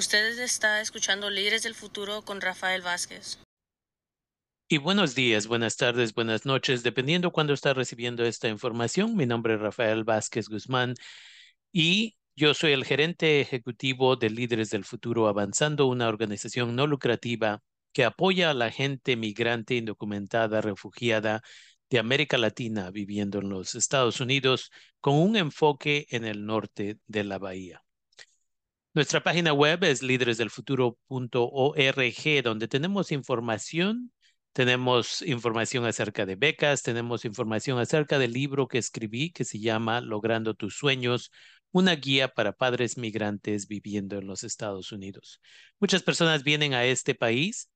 Usted está escuchando Líderes del Futuro con Rafael Vázquez. Y buenos días, buenas tardes, buenas noches, dependiendo cuándo está recibiendo esta información. Mi nombre es Rafael Vázquez Guzmán y yo soy el gerente ejecutivo de Líderes del Futuro Avanzando, una organización no lucrativa que apoya a la gente migrante indocumentada, refugiada de América Latina viviendo en los Estados Unidos con un enfoque en el norte de la bahía. Nuestra página web es líderesdelfuturo.org, donde tenemos información, tenemos información acerca de becas, tenemos información acerca del libro que escribí que se llama Logrando tus sueños, una guía para padres migrantes viviendo en los Estados Unidos. Muchas personas vienen a este país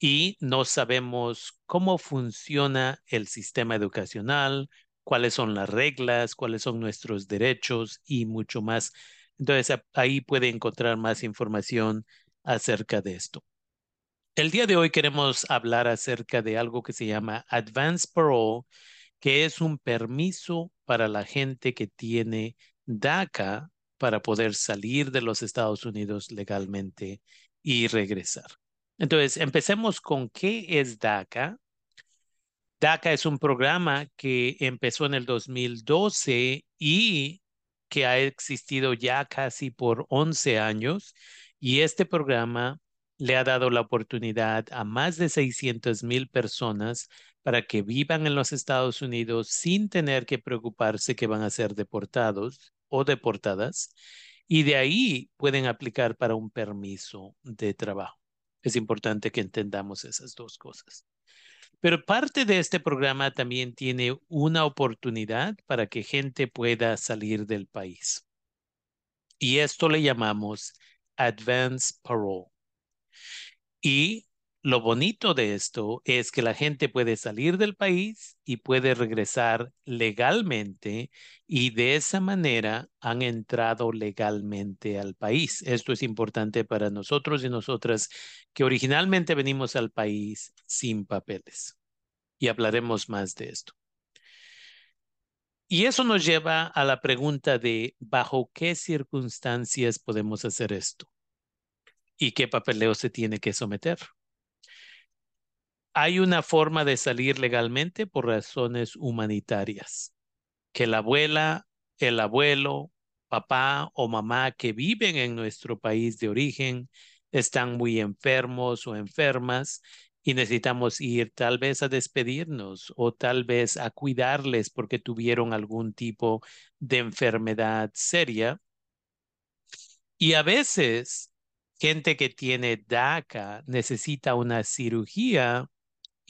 y no sabemos cómo funciona el sistema educacional, cuáles son las reglas, cuáles son nuestros derechos y mucho más. Entonces ahí puede encontrar más información acerca de esto. El día de hoy queremos hablar acerca de algo que se llama Advance Parole, que es un permiso para la gente que tiene DACA para poder salir de los Estados Unidos legalmente y regresar. Entonces, empecemos con qué es DACA. DACA es un programa que empezó en el 2012 y que ha existido ya casi por 11 años. Y este programa le ha dado la oportunidad a más de 600 mil personas para que vivan en los Estados Unidos sin tener que preocuparse que van a ser deportados o deportadas. Y de ahí pueden aplicar para un permiso de trabajo. Es importante que entendamos esas dos cosas. Pero parte de este programa también tiene una oportunidad para que gente pueda salir del país. Y esto le llamamos Advance Parole. Y lo bonito de esto es que la gente puede salir del país y puede regresar legalmente y de esa manera han entrado legalmente al país. Esto es importante para nosotros y nosotras que originalmente venimos al país sin papeles. Y hablaremos más de esto. Y eso nos lleva a la pregunta de bajo qué circunstancias podemos hacer esto y qué papeleo se tiene que someter hay una forma de salir legalmente por razones humanitarias. Que la abuela, el abuelo, papá o mamá que viven en nuestro país de origen están muy enfermos o enfermas y necesitamos ir tal vez a despedirnos o tal vez a cuidarles porque tuvieron algún tipo de enfermedad seria. Y a veces gente que tiene DACA necesita una cirugía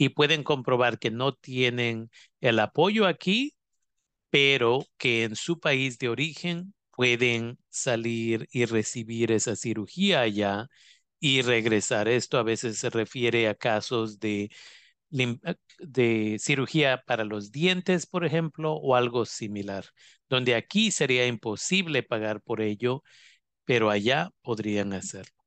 y pueden comprobar que no tienen el apoyo aquí, pero que en su país de origen pueden salir y recibir esa cirugía allá y regresar. Esto a veces se refiere a casos de, de cirugía para los dientes, por ejemplo, o algo similar, donde aquí sería imposible pagar por ello, pero allá podrían hacerlo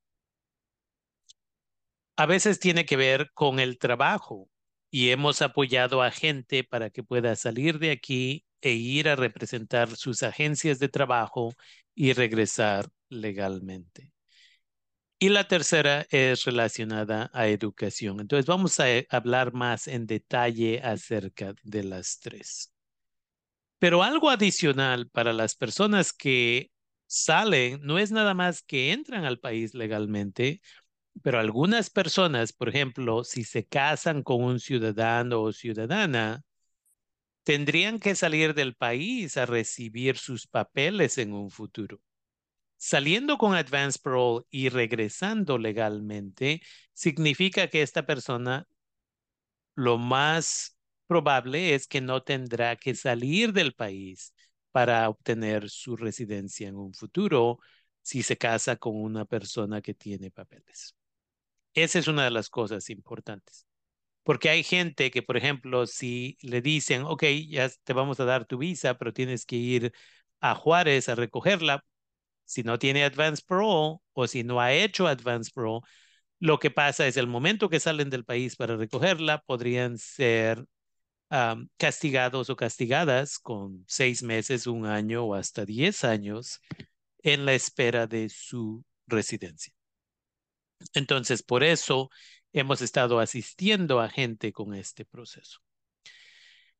a veces tiene que ver con el trabajo y hemos apoyado a gente para que pueda salir de aquí e ir a representar sus agencias de trabajo y regresar legalmente. Y la tercera es relacionada a educación. Entonces vamos a eh, hablar más en detalle acerca de las tres. Pero algo adicional para las personas que salen no es nada más que entran al país legalmente, pero algunas personas, por ejemplo, si se casan con un ciudadano o ciudadana, tendrían que salir del país a recibir sus papeles en un futuro. Saliendo con Advance Parole y regresando legalmente, significa que esta persona lo más probable es que no tendrá que salir del país para obtener su residencia en un futuro si se casa con una persona que tiene papeles. Esa es una de las cosas importantes. Porque hay gente que, por ejemplo, si le dicen, ok, ya te vamos a dar tu visa, pero tienes que ir a Juárez a recogerla, si no tiene Advance Parole o si no ha hecho Advance Parole, lo que pasa es el momento que salen del país para recogerla, podrían ser castigados o castigadas con seis meses, un año o hasta diez años en la espera de su residencia. Entonces, por eso hemos estado asistiendo a gente con este proceso.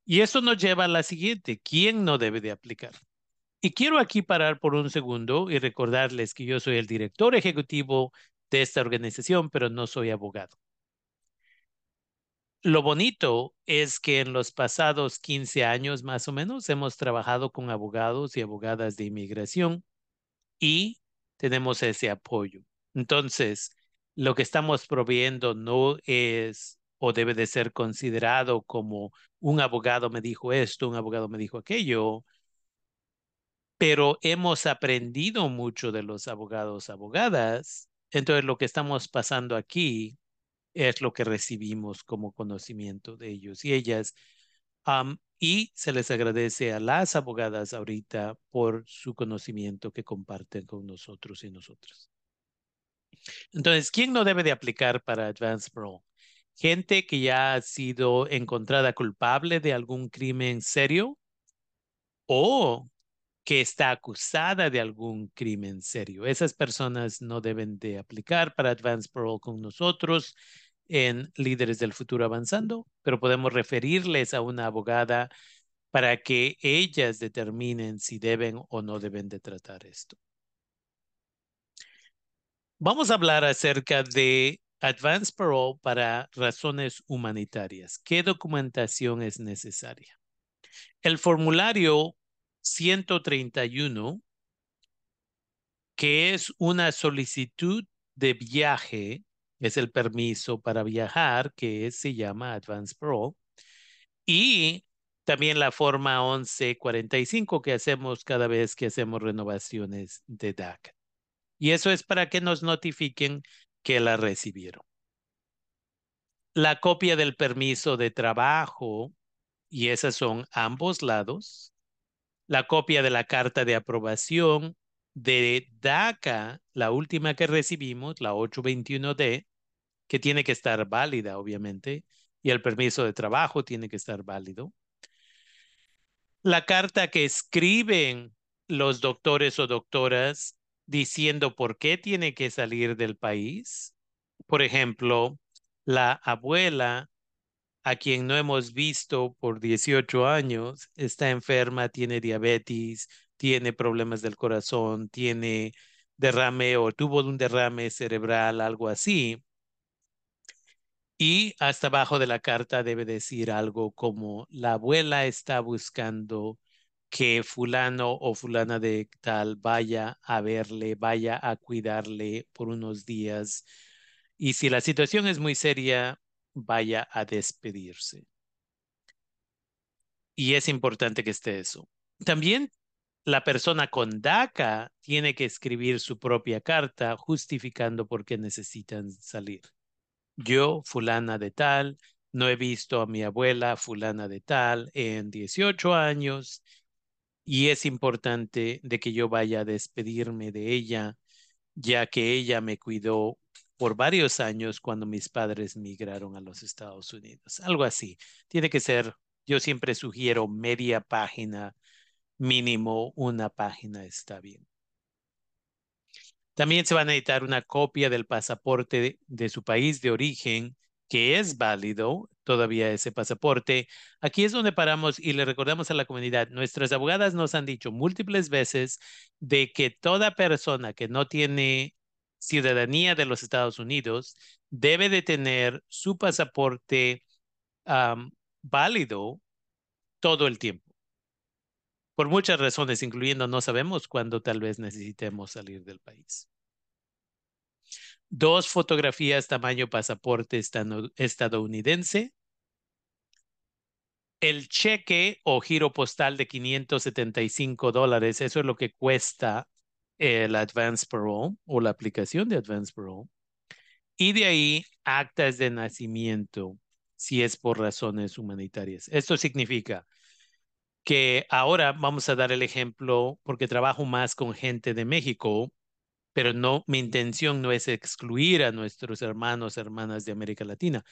Y eso nos lleva a la siguiente, ¿quién no debe de aplicar? Y quiero aquí parar por un segundo y recordarles que yo soy el director ejecutivo de esta organización, pero no soy abogado. Lo bonito es que en los pasados 15 años más o menos hemos trabajado con abogados y abogadas de inmigración y tenemos ese apoyo. Entonces, lo que estamos proveyendo no es o debe de ser considerado como un abogado me dijo esto, un abogado me dijo aquello, pero hemos aprendido mucho de los abogados, abogadas. Entonces, lo que estamos pasando aquí es lo que recibimos como conocimiento de ellos y ellas. y se les agradece a las abogadas ahorita por su conocimiento que comparten con nosotros y nosotras. Entonces, ¿quién no debe de aplicar para Advanced Parole? Gente que ya ha sido encontrada culpable de algún crimen serio o que está acusada de algún crimen serio. Esas personas no deben de aplicar para Advanced Parole con nosotros en Líderes del Futuro Avanzando, pero podemos referirles a una abogada para que ellas determinen si deben o no deben de tratar esto. Vamos a hablar acerca de Advanced Parole para razones humanitarias. ¿Qué documentación es necesaria? El formulario 131, que es una solicitud de viaje, es el permiso para viajar, que se llama Advance Parole, y también la forma 1145 que hacemos cada vez que hacemos renovaciones de DACA. Y eso es para que nos notifiquen que la recibieron. La copia del permiso de trabajo, y esas son ambos lados, la copia de la carta de aprobación de DACA, la última que recibimos, la 821D, que tiene que estar válida, obviamente, y el permiso de trabajo tiene que estar válido. La carta que escriben los doctores o doctoras diciendo por qué tiene que salir del país. Por ejemplo, la abuela a quien no hemos visto por 18 años, está enferma, tiene diabetes, tiene problemas del corazón, tiene derrame o tuvo un derrame cerebral, algo así. Y hasta abajo de la carta debe decir algo como la abuela está buscando que fulano o fulana de tal vaya a verle, vaya a cuidarle por unos días. Y si la situación es muy seria, vaya a despedirse. Y es importante que esté eso. También la persona con DACA tiene que escribir su propia carta justificando por qué necesitan salir. Yo, fulana de tal, no he visto a mi abuela, fulana de tal, en 18 años y es importante de que yo vaya a despedirme de ella, ya que ella me cuidó por varios años cuando mis padres migraron a los Estados Unidos. Algo así. Tiene que ser, yo siempre sugiero media página, mínimo una página está bien. También se va a necesitar una copia del pasaporte de, su país de origen, que es válido todavía ese pasaporte. Aquí es donde paramos y le recordamos a la comunidad, nuestras abogadas nos han dicho múltiples veces de que toda persona que no tiene ciudadanía de los Estados Unidos debe de tener su pasaporte válido todo el tiempo. Por muchas razones, incluyendo no sabemos cuándo tal vez necesitemos salir del país. Dos fotografías tamaño pasaporte estadounidense. El cheque o giro postal de 575 dólares, eso es lo que cuesta el Advance Parole o la aplicación de Advance Parole. Y de ahí actas de nacimiento si es por razones humanitarias. Esto significa que ahora vamos a dar el ejemplo porque trabajo más con gente de México, pero no, mi intención no es excluir a nuestros hermanos, hermanas de América Latina.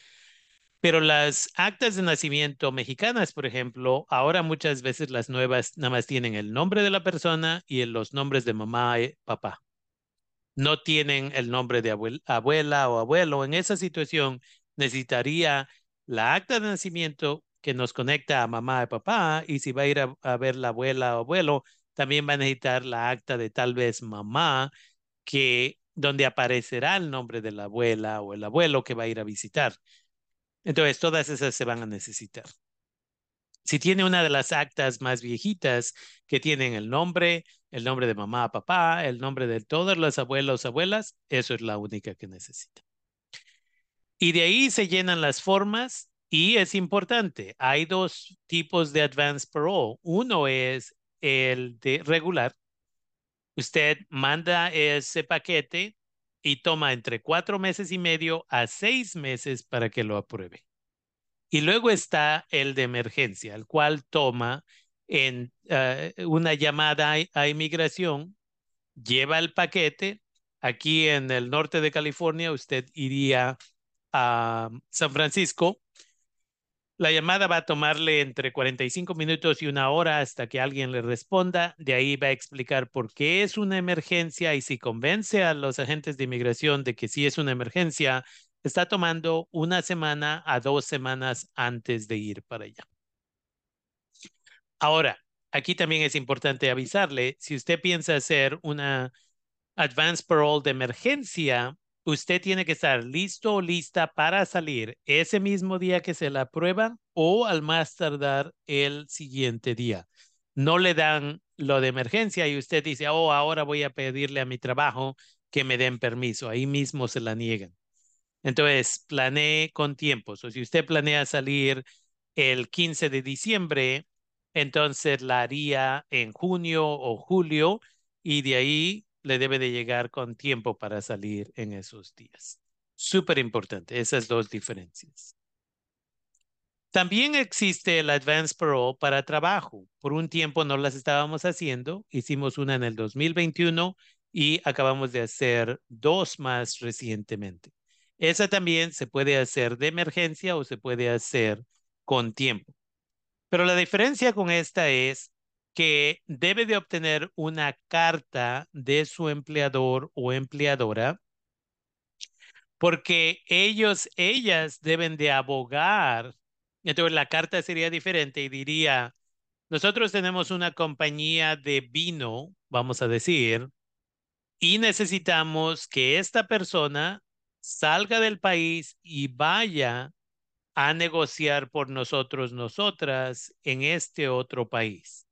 Pero las actas de nacimiento mexicanas, por ejemplo, ahora muchas veces las nuevas nada más tienen el nombre de la persona y los nombres de mamá y papá. no tienen el nombre de abuela o abuelo. En esa situación necesitaría la acta de nacimiento que nos conecta a mamá y papá y si va a ir a, ver la abuela o abuelo, también va a necesitar la acta de tal vez mamá que donde aparecerá el nombre de la abuela o el abuelo que va a ir a visitar. Entonces, todas esas se van a necesitar. Si tiene una de las actas más viejitas que tienen el nombre, el nombre de mamá, papá, el nombre de todos los abuelos, abuelas, eso es la única que necesita. Y de ahí se llenan las formas y es importante, hay dos tipos de advance parole. Uno es el de regular. Usted manda ese paquete y toma entre cuatro meses y medio a seis meses para que lo apruebe. Y luego está el de emergencia, el cual toma en eh, una llamada a, inmigración, lleva el paquete. Aquí en el norte de California, usted iría a San Francisco. La llamada va a tomarle entre 45 minutos y una hora hasta que alguien le responda. De ahí va a explicar por qué es una emergencia y si convence a los agentes de inmigración de que sí es una emergencia, está tomando una semana a dos semanas antes de ir para allá. Ahora, aquí también es importante avisarle, si usted piensa hacer una advance parole de emergencia, usted tiene que estar listo o lista para salir ese mismo día que se la aprueba o al más tardar el siguiente día. No le dan lo de emergencia y usted dice, oh, ahora voy a pedirle a mi trabajo que me den permiso. Ahí mismo se la niegan. Entonces, planee con tiempo. O si usted planea salir el 15 de diciembre, entonces la haría en junio o julio y de ahí le debe de llegar con tiempo para salir en esos días. Súper importante, esas dos diferencias. También existe el Advance Parole para trabajo. Por un tiempo no las estábamos haciendo. Hicimos una en el 2021 y acabamos de hacer dos más recientemente. Esa también se puede hacer de emergencia o se puede hacer con tiempo. Pero la diferencia con esta es que debe de obtener una carta de su empleador o empleadora porque ellos, ellas deben de abogar. Entonces la carta sería diferente y diría, nosotros tenemos una compañía de vino, vamos a decir, y necesitamos que esta persona salga del país y vaya a negociar por nosotros, nosotras, en este otro país.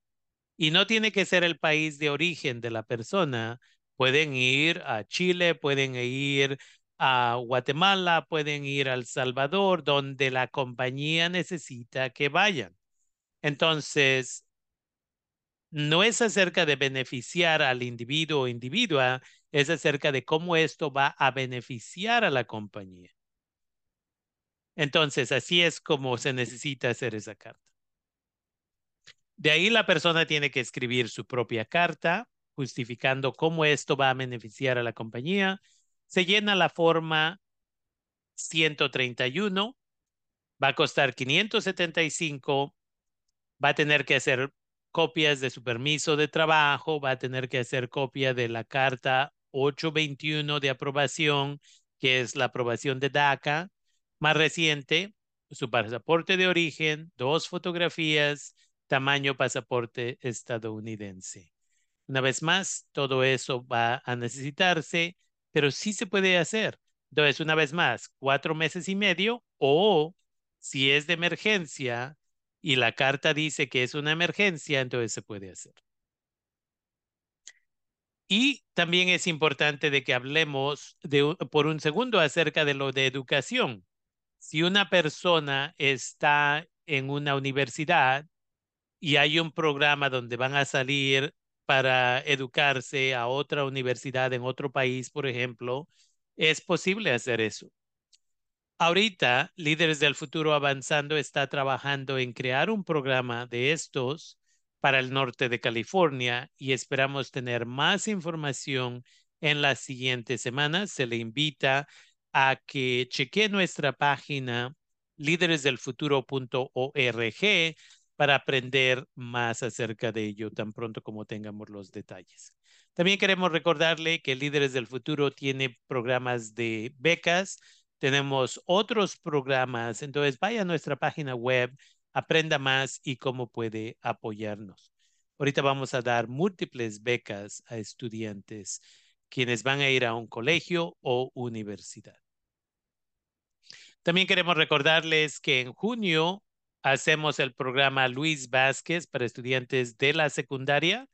Y no tiene que ser el país de origen de la persona. Pueden ir a Chile, pueden ir a Guatemala, pueden ir a El Salvador, donde la compañía necesita que vayan. Entonces, no es acerca de beneficiar al individuo o individua, es acerca de cómo esto va a beneficiar a la compañía. Entonces, así es como se necesita hacer esa carta. De ahí la persona tiene que escribir su propia carta justificando cómo esto va a beneficiar a la compañía. Se llena la forma 131, va a costar 575, va a tener que hacer copias de su permiso de trabajo, va a tener que hacer copia de la carta 821 de aprobación, que es la aprobación de DACA, más reciente, su pasaporte de origen, dos fotografías, tamaño pasaporte estadounidense. Una vez más, todo eso va a necesitarse, pero sí se puede hacer. Entonces, una vez más, cuatro meses y medio o si es de emergencia, y la carta dice que es una emergencia, entonces se puede hacer. Y también es importante de que hablemos de, por un segundo acerca de lo de educación. Si una persona está en una universidad y hay un programa donde van a salir para educarse a otra universidad en otro país, por ejemplo, es posible hacer eso. Ahorita, Líderes del Futuro Avanzando está trabajando en crear un programa de estos para el norte de California y esperamos tener más información en las siguientes semanas. Se le invita a que chequee nuestra página líderesdelfuturo.org para aprender más acerca de ello tan pronto como tengamos los detalles. También queremos recordarle que Líderes del Futuro tiene programas de becas, tenemos otros programas, entonces vaya a nuestra página web, aprenda más y cómo puede apoyarnos. Ahorita vamos a dar múltiples becas a estudiantes quienes van a ir a un colegio o universidad. También queremos recordarles que en junio hacemos el programa Luis Vázquez para estudiantes de la secundaria.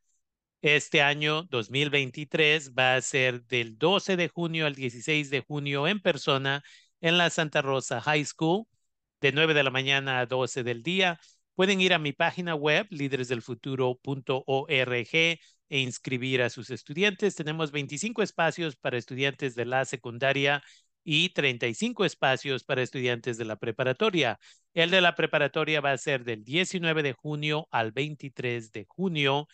Este año 2023 va a ser del 12 de junio al 16 de junio en persona en la Santa Rosa High School de 9 de la mañana a 12 del día. Pueden ir a mi página web, líderesdelfuturo.org, e inscribir a sus estudiantes. Tenemos 25 espacios para estudiantes de la secundaria y 35 espacios para estudiantes de la preparatoria. El de la preparatoria va a ser del 19 de junio al 23 de junio.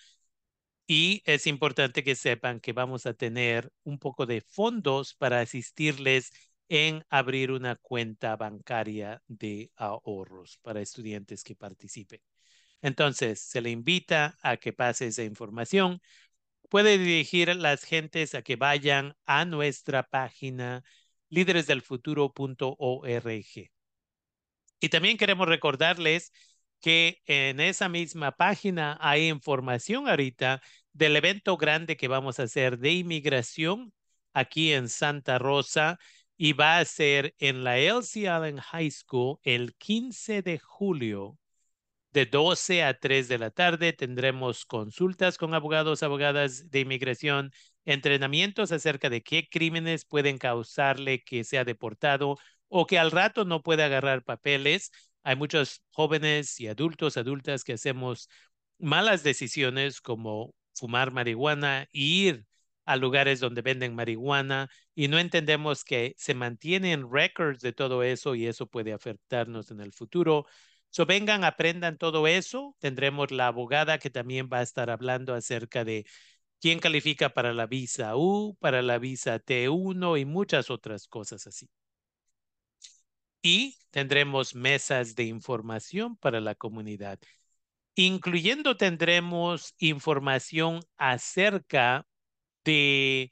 Y es importante que sepan que vamos a tener un poco de fondos para asistirles en abrir una cuenta bancaria de ahorros para estudiantes que participen. Entonces, se le invita a que pase esa información. Puede dirigir a las gentes a que vayan a nuestra página líderesdelfuturo.org. Y también queremos recordarles que en esa misma página hay información ahorita del evento grande que vamos a hacer de inmigración aquí en Santa Rosa y va a ser en la Elsie Allen High School el 15 de julio de 12 a 3 de la tarde. Tendremos consultas con abogados, abogadas de inmigración, entrenamientos acerca de qué crímenes pueden causarle que sea deportado o que al rato no pueda agarrar papeles. Hay muchos jóvenes y adultos, adultas que hacemos malas decisiones como fumar marihuana, ir a lugares donde venden marihuana y no entendemos que se mantienen records de todo eso y eso puede afectarnos en el futuro. So vengan, aprendan todo eso. Tendremos la abogada que también va a estar hablando acerca de quién califica para la visa U, para la visa T1 y muchas otras cosas así. Y tendremos mesas de información para la comunidad. Incluyendo tendremos información acerca de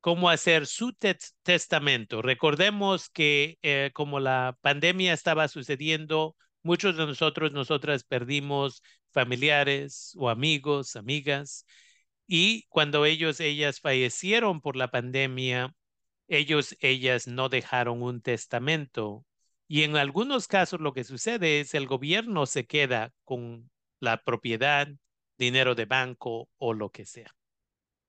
cómo hacer su testamento. Recordemos que eh, como la pandemia estaba sucediendo, muchos de nosotros, nosotras perdimos familiares o amigos, amigas, y cuando ellos, ellas fallecieron por la pandemia, ellos, ellas no dejaron un testamento. Y en algunos casos lo que sucede es el gobierno se queda con la propiedad, dinero de banco o lo que sea.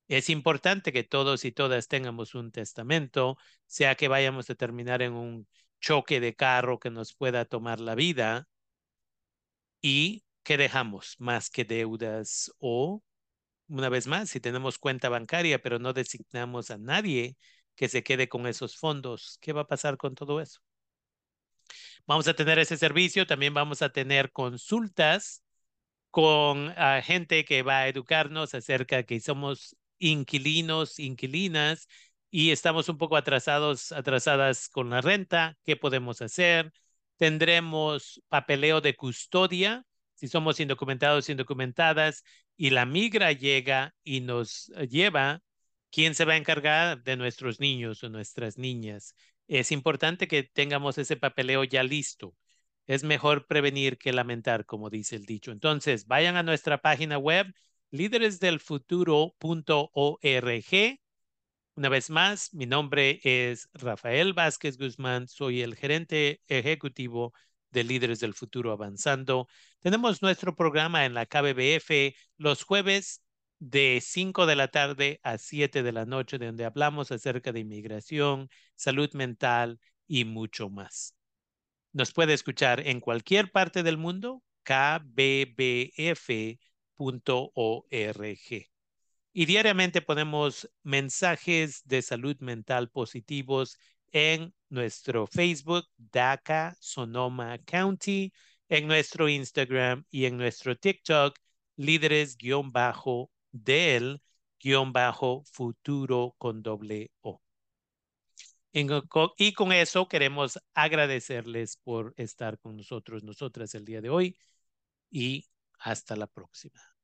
Es importante que todos y todas tengamos un testamento, sea que vayamos a terminar en un choque de carro que nos pueda tomar la vida y que dejamos más que deudas o una vez más, si tenemos cuenta bancaria, pero no designamos a nadie que se quede con esos fondos, ¿qué va a pasar con todo eso? Vamos a tener ese servicio, también vamos a tener consultas con ah, gente que va a educarnos acerca que somos inquilinos, inquilinas y estamos un poco atrasados, atrasadas con la renta, ¿qué podemos hacer? Tendremos papeleo de custodia, si somos indocumentados, indocumentadas, y la migra llega y nos eh, lleva, ¿quién se va a encargar de nuestros niños o nuestras niñas? Es importante que tengamos ese papeleo ya listo. Es mejor prevenir que lamentar, como dice el dicho. Entonces, vayan a nuestra página web, líderesdelfuturo.org. Una vez más, mi nombre es Rafael Vázquez Guzmán, soy el gerente ejecutivo de Líderes del Futuro Avanzando. Tenemos nuestro programa en la KBBF los jueves de 5 de la tarde a 7 de la noche, donde hablamos acerca de inmigración, salud mental y mucho más. Nos puede escuchar en cualquier parte del mundo, kbbf.org. Y diariamente ponemos mensajes de salud mental positivos en nuestro Facebook, DACA Sonoma County, en nuestro Instagram y en nuestro TikTok, líderes-del-futuro con doble O. Y con eso queremos agradecerles por estar con nosotros, nosotras el día de hoy y hasta la próxima.